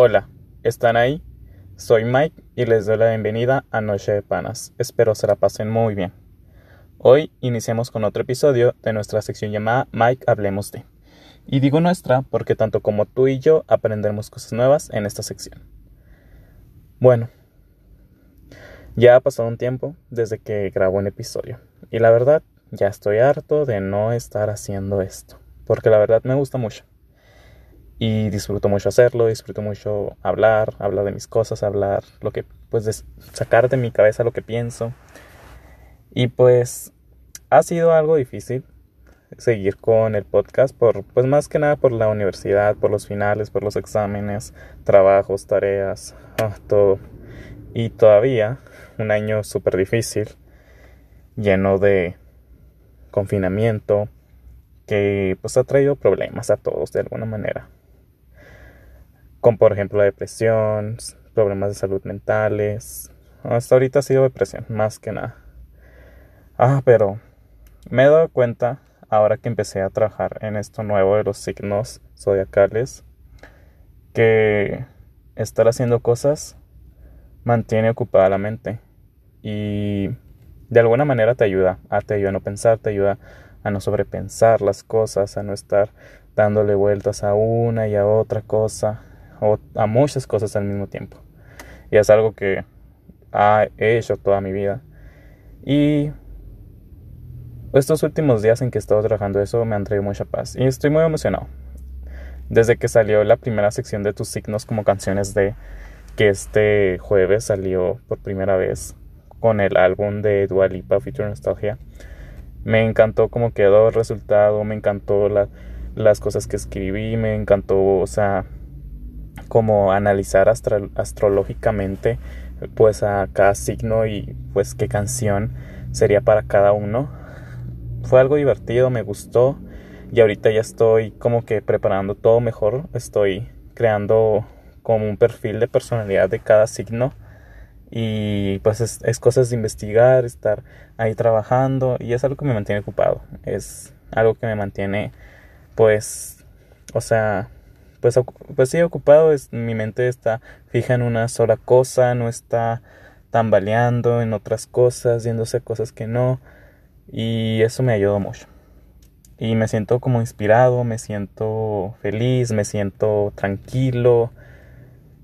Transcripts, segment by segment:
Hola, ¿están ahí? Soy Mike y les doy la bienvenida a Noche de Panas. Espero se la pasen muy bien. Hoy iniciamos con otro episodio de nuestra sección llamada Mike Hablemos de. Y digo nuestra porque tanto como tú y yo aprenderemos cosas nuevas en esta sección. Bueno, ya ha pasado un tiempo desde que grabo un episodio. Y la verdad, ya estoy harto de no estar haciendo esto. Porque la verdad me gusta mucho y disfruto mucho hacerlo, disfruto mucho hablar, hablar de mis cosas, hablar lo que, pues, sacar de mi cabeza lo que pienso. Y pues ha sido algo difícil seguir con el podcast por, pues más que nada por la universidad, por los finales, por los exámenes, trabajos, tareas, ah, todo. Y todavía un año súper difícil, lleno de confinamiento, que pues ha traído problemas a todos de alguna manera con por ejemplo la depresión, problemas de salud mentales. Hasta ahorita ha sido depresión, más que nada. Ah, pero me he dado cuenta, ahora que empecé a trabajar en esto nuevo de los signos zodiacales, que estar haciendo cosas mantiene ocupada la mente y de alguna manera te ayuda, a, te ayuda a no pensar, te ayuda a no sobrepensar las cosas, a no estar dándole vueltas a una y a otra cosa, o a muchas cosas al mismo tiempo. Y es algo que he hecho toda mi vida. Y estos últimos días en que he estado trabajando eso me han traído mucha paz. Y estoy muy emocionado. Desde que salió la primera sección de tus signos como canciones de que este jueves salió por primera vez con el álbum de Dua Lipa Future Nostalgia. Me encantó cómo quedó el resultado, me encantó las cosas que escribí, me encantó, o sea, como analizar astrológicamente pues a cada signo y pues qué canción sería para cada uno. Fue algo divertido, me gustó y ahorita ya estoy como que preparando todo mejor, estoy creando como un perfil de personalidad de cada signo y pues es, es cosas de investigar, estar ahí trabajando y es algo que me mantiene ocupado, es algo que me mantiene pues, o sea, pues, pues sí, ocupado, es, mi mente está fija en una sola cosa, no está tambaleando en otras cosas, yéndose cosas que no, y eso me ayudó mucho. Y me siento como inspirado, me siento feliz, me siento tranquilo,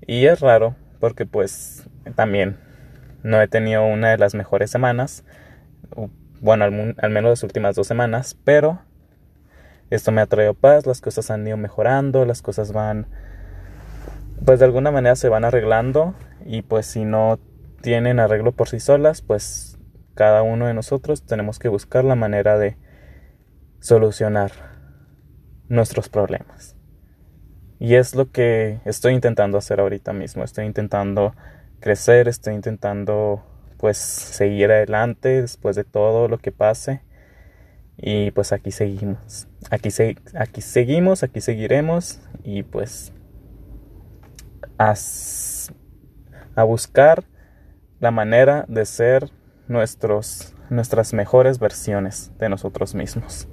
y es raro, porque pues también no he tenido una de las mejores semanas, bueno, al, al menos las últimas dos semanas, pero esto me ha traído paz, las cosas han ido mejorando, las cosas van, pues de alguna manera se van arreglando y pues si no tienen arreglo por sí solas, pues cada uno de nosotros tenemos que buscar la manera de solucionar nuestros problemas. Y es lo que estoy intentando hacer ahorita mismo. Estoy intentando crecer, estoy intentando pues seguir adelante después de todo lo que pase. Y pues aquí seguimos. Aquí, aquí seguimos, aquí seguiremos. Y pues a, a buscar la manera de ser nuestros, nuestras mejores versiones de nosotros mismos.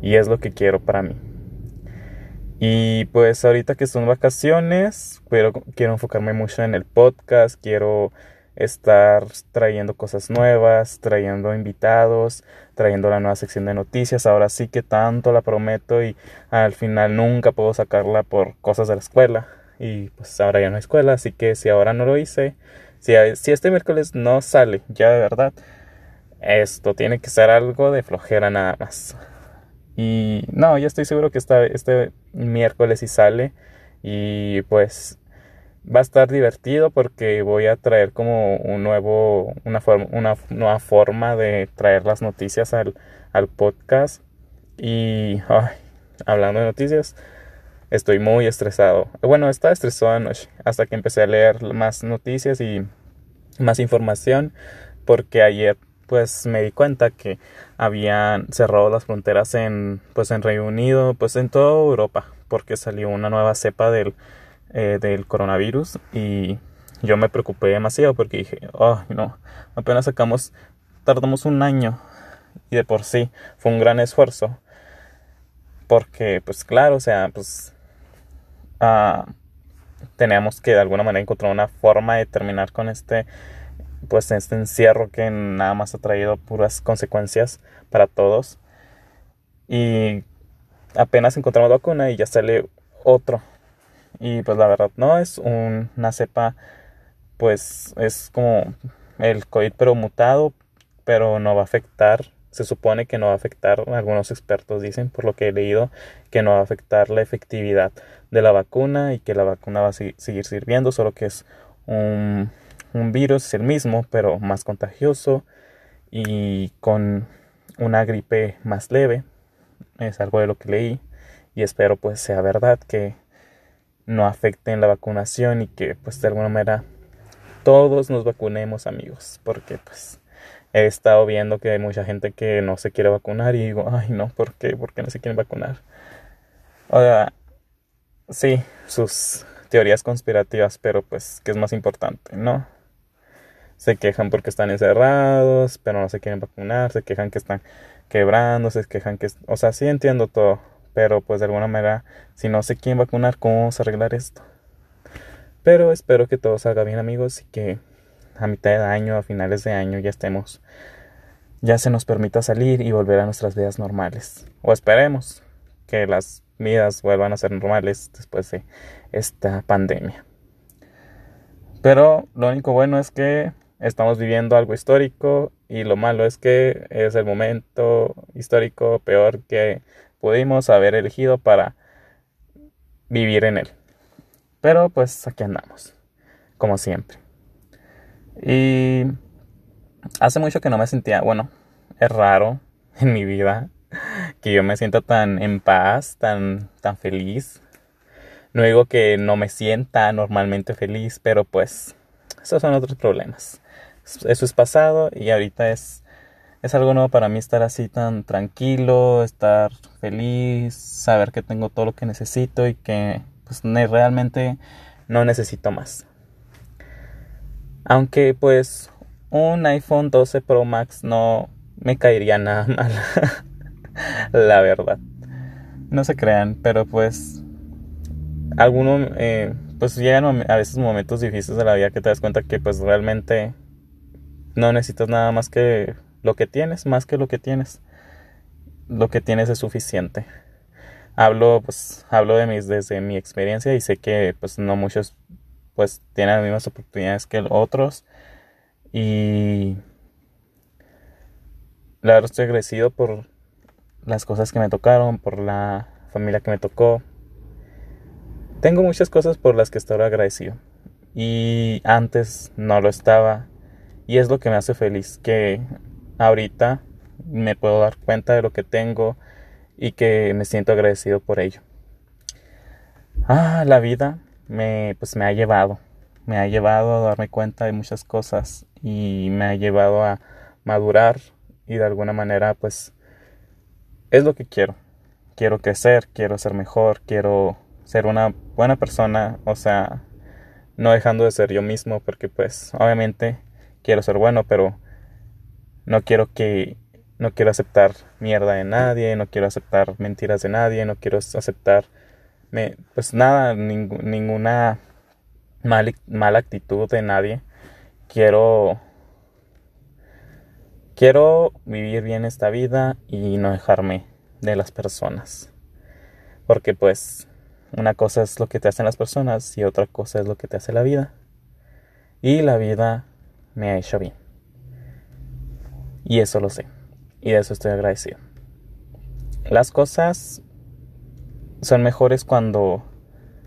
Y es lo que quiero para mí. Y pues ahorita que son vacaciones, pero quiero enfocarme mucho en el podcast, quiero estar trayendo cosas nuevas, trayendo invitados, trayendo la nueva sección de noticias. Ahora sí que tanto la prometo y al final nunca puedo sacarla por cosas de la escuela. Y pues ahora ya no hay escuela, así que si ahora no lo hice, si, si este miércoles no sale ya de verdad, esto tiene que ser algo de flojera nada más. Y no, ya estoy seguro que esta, este miércoles sí sale. Y pues va a estar divertido porque voy a traer como un nuevo, una, forma, una nueva forma de traer las noticias al, al podcast. Y hablando de noticias, estoy muy estresado. Bueno, estaba estresado anoche hasta que empecé a leer más noticias y más información porque ayer pues me di cuenta que habían cerrado las fronteras en pues en Reino Unido, pues en toda Europa, porque salió una nueva cepa del eh, del coronavirus y yo me preocupé demasiado porque dije, oh, no, apenas sacamos, tardamos un año y de por sí fue un gran esfuerzo porque pues claro, o sea, pues ah, teníamos que de alguna manera encontrar una forma de terminar con este pues este encierro que nada más ha traído puras consecuencias para todos. Y apenas encontramos vacuna y ya sale otro y pues la verdad no es una cepa pues es como el COVID pero mutado pero no va a afectar se supone que no va a afectar, algunos expertos dicen, por lo que he leído, que no va a afectar la efectividad de la vacuna y que la vacuna va a seguir sirviendo, solo que es un, un virus, el mismo, pero más contagioso y con una gripe más leve. Es algo de lo que leí y espero pues sea verdad que no afecten la vacunación y que pues de alguna manera todos nos vacunemos amigos porque pues he estado viendo que hay mucha gente que no se quiere vacunar y digo, ay no, ¿por qué? ¿Por qué no se quieren vacunar? O sea, sí, sus teorías conspirativas, pero pues, ¿qué es más importante? ¿No? Se quejan porque están encerrados, pero no se quieren vacunar, se quejan que están quebrando, se quejan que... O sea, sí entiendo todo, pero pues de alguna manera, si no se quieren vacunar, ¿cómo vamos a arreglar esto? Pero espero que todo salga bien amigos y que a mitad de año, a finales de año, ya estemos, ya se nos permita salir y volver a nuestras vidas normales. O esperemos que las vidas vuelvan a ser normales después de esta pandemia. Pero lo único bueno es que estamos viviendo algo histórico y lo malo es que es el momento histórico peor que pudimos haber elegido para vivir en él. Pero pues aquí andamos, como siempre. Y hace mucho que no me sentía, bueno, es raro en mi vida que yo me sienta tan en paz, tan, tan feliz. No digo que no me sienta normalmente feliz, pero pues esos son otros problemas. Eso es pasado y ahorita es, es algo nuevo para mí estar así tan tranquilo, estar feliz, saber que tengo todo lo que necesito y que pues realmente no necesito más. Aunque pues un iPhone 12 Pro Max no me caería nada mal. la verdad. No se crean, pero pues algunos eh, pues llegan a veces momentos difíciles de la vida que te das cuenta que pues realmente no necesitas nada más que lo que tienes, más que lo que tienes. Lo que tienes es suficiente. Hablo pues hablo de mis desde mi experiencia y sé que pues no muchos pues tienen las mismas oportunidades que otros y la verdad estoy agradecido por las cosas que me tocaron, por la familia que me tocó. Tengo muchas cosas por las que estoy agradecido y antes no lo estaba y es lo que me hace feliz que ahorita me puedo dar cuenta de lo que tengo y que me siento agradecido por ello. Ah, la vida me, pues me ha llevado, me ha llevado a darme cuenta de muchas cosas y me ha llevado a madurar y de alguna manera pues es lo que quiero. Quiero crecer, quiero ser mejor, quiero ser una buena persona, o sea, no dejando de ser yo mismo porque pues obviamente quiero ser bueno, pero no quiero que no quiero aceptar mierda de nadie, no quiero aceptar mentiras de nadie, no quiero aceptar me, pues nada, ninguna mal, mala actitud de nadie. Quiero, quiero vivir bien esta vida y no dejarme de las personas. Porque pues una cosa es lo que te hacen las personas y otra cosa es lo que te hace la vida. Y la vida me ha hecho bien. Y eso lo sé. Y de eso estoy agradecido. Las cosas son mejores cuando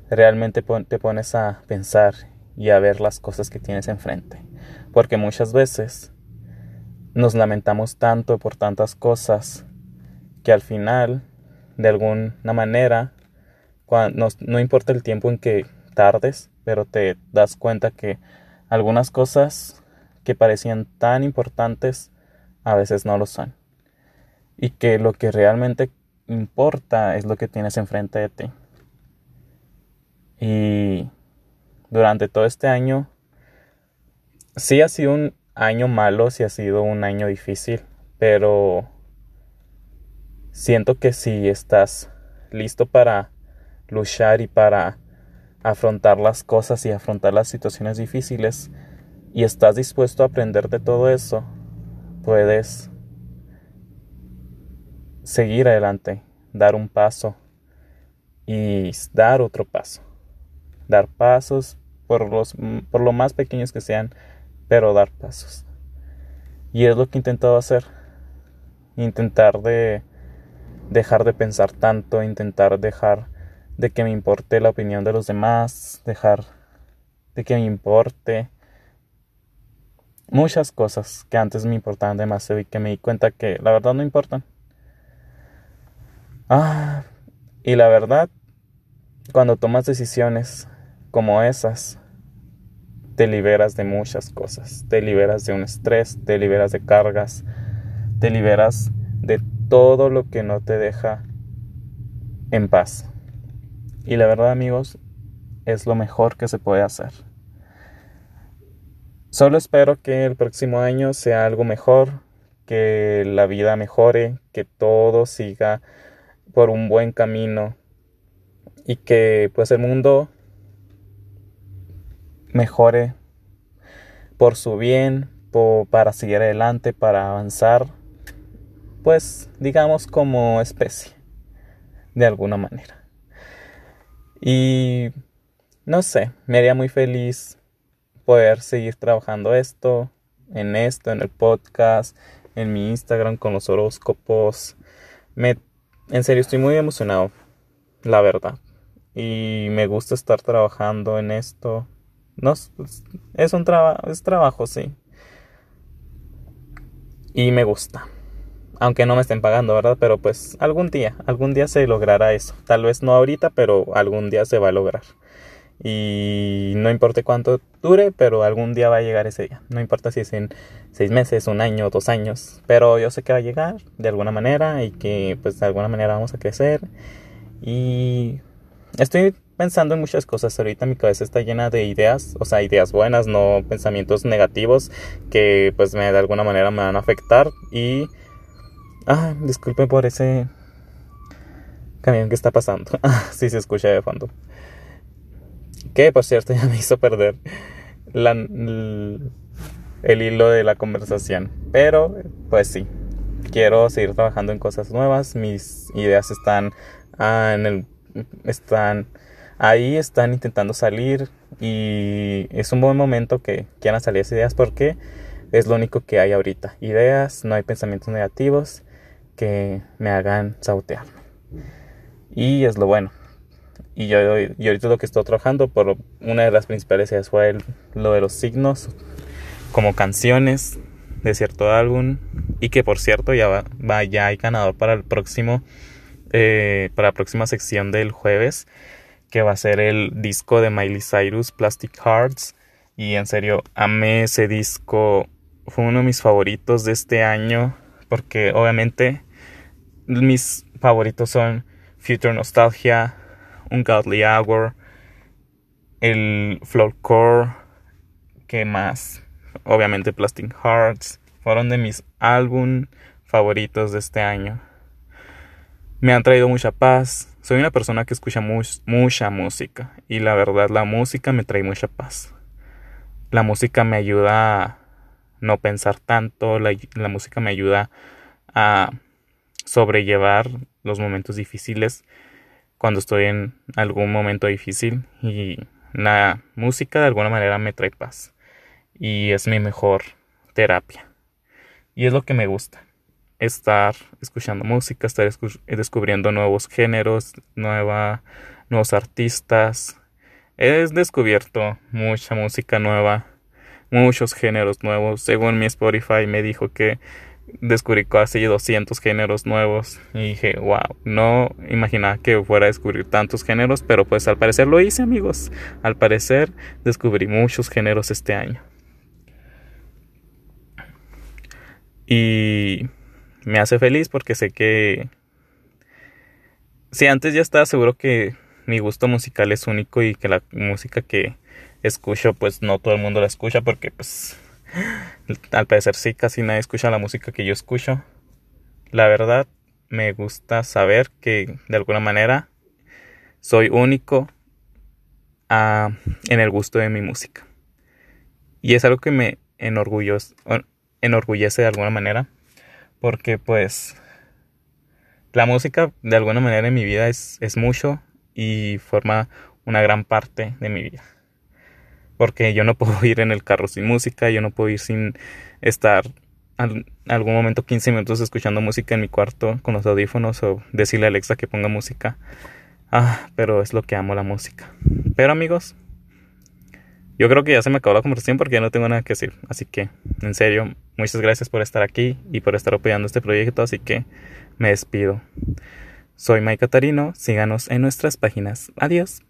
realmente te pones a pensar y a ver las cosas que tienes enfrente. Porque muchas veces nos lamentamos tanto por tantas cosas que al final, de alguna manera, no, no importa el tiempo en que tardes, pero te das cuenta que algunas cosas que parecían tan importantes a veces no lo son. Y que lo que realmente importa es lo que tienes enfrente de ti. Y durante todo este año, sí ha sido un año malo, sí ha sido un año difícil, pero siento que si estás listo para luchar y para afrontar las cosas y afrontar las situaciones difíciles y estás dispuesto a aprender de todo eso, puedes seguir adelante, dar un paso y dar otro paso. Dar pasos por, los, por lo más pequeños que sean, pero dar pasos. Y es lo que he intentado hacer. Intentar de dejar de pensar tanto, intentar dejar de que me importe la opinión de los demás, dejar de que me importe muchas cosas que antes me importaban demasiado y que me di cuenta que la verdad no importan. Ah, y la verdad, cuando tomas decisiones como esas, te liberas de muchas cosas. Te liberas de un estrés, te liberas de cargas, te liberas de todo lo que no te deja en paz. Y la verdad amigos, es lo mejor que se puede hacer. Solo espero que el próximo año sea algo mejor, que la vida mejore, que todo siga por un buen camino y que pues el mundo mejore por su bien, para seguir adelante, para avanzar, pues digamos como especie, de alguna manera. Y no sé, me haría muy feliz poder seguir trabajando esto, en esto, en el podcast, en mi Instagram con los horóscopos. Me, en serio, estoy muy emocionado, la verdad. Y me gusta estar trabajando en esto. No, es un trabajo, es trabajo, sí. Y me gusta. Aunque no me estén pagando, ¿verdad? Pero pues algún día, algún día se logrará eso. Tal vez no ahorita, pero algún día se va a lograr. Y no importa cuánto dure, pero algún día va a llegar ese día. No importa si es en seis meses, un año, dos años. Pero yo sé que va a llegar de alguna manera y que pues de alguna manera vamos a crecer. Y estoy pensando en muchas cosas. Ahorita mi cabeza está llena de ideas, o sea, ideas buenas, no pensamientos negativos que pues me, de alguna manera me van a afectar. Y... Ah, disculpen por ese camión que está pasando. sí se escucha de fondo. Que por cierto ya me hizo perder el hilo de la conversación. Pero pues sí, quiero seguir trabajando en cosas nuevas. Mis ideas están ah, en el están ahí, están intentando salir y es un buen momento que quieran salir esas ideas porque es lo único que hay ahorita. Ideas, no hay pensamientos negativos que me hagan sautear. Y es lo bueno. Y yo, ahorita lo que estoy trabajando por una de las principales ideas fue lo de los signos como canciones de cierto álbum y que por cierto ya va, ya hay ganador para el próximo eh, para la próxima sección del jueves que va a ser el disco de Miley Cyrus Plastic Hearts y en serio amé ese disco fue uno de mis favoritos de este año porque obviamente mis favoritos son Future Nostalgia Ungodly Hour, el Core, ¿qué más? Obviamente Plastic Hearts, fueron de mis álbum favoritos de este año. Me han traído mucha paz. Soy una persona que escucha mucha música y la verdad la música me trae mucha paz. La música me ayuda a no pensar tanto, la música me ayuda a sobrellevar los momentos difíciles cuando estoy en algún momento difícil y la música de alguna manera me trae paz y es mi mejor terapia. Y es lo que me gusta estar escuchando música estar descubriendo nuevos géneros nueva, nuevos artistas. He descubierto mucha música nueva muchos géneros nuevos. Según mi Spotify me dijo que descubrí casi 200 géneros nuevos y dije, wow, no imaginaba que fuera a descubrir tantos géneros, pero pues al parecer lo hice amigos, al parecer descubrí muchos géneros este año. Y me hace feliz porque sé que si antes ya estaba seguro que mi gusto musical es único y que la música que escucho pues no todo el mundo la escucha porque pues al parecer sí, casi nadie escucha la música que yo escucho. La verdad, me gusta saber que de alguna manera soy único en el gusto de mi música. Y es algo que me enorgullece, de alguna manera, porque pues la música de alguna manera en mi vida es mucho y forma una gran parte de mi vida. Porque yo no puedo ir en el carro sin música, yo no puedo ir sin estar en algún momento 15 minutos escuchando música en mi cuarto con los audífonos o decirle a Alexa que ponga música. Ah, pero es lo que amo la música. Pero amigos, yo creo que ya se me acabó la conversación porque ya no tengo nada que decir. Así que, en serio, muchas gracias por estar aquí y por estar apoyando este proyecto. Así que me despido. Soy Mike Catarino. Síganos en nuestras páginas. Adiós.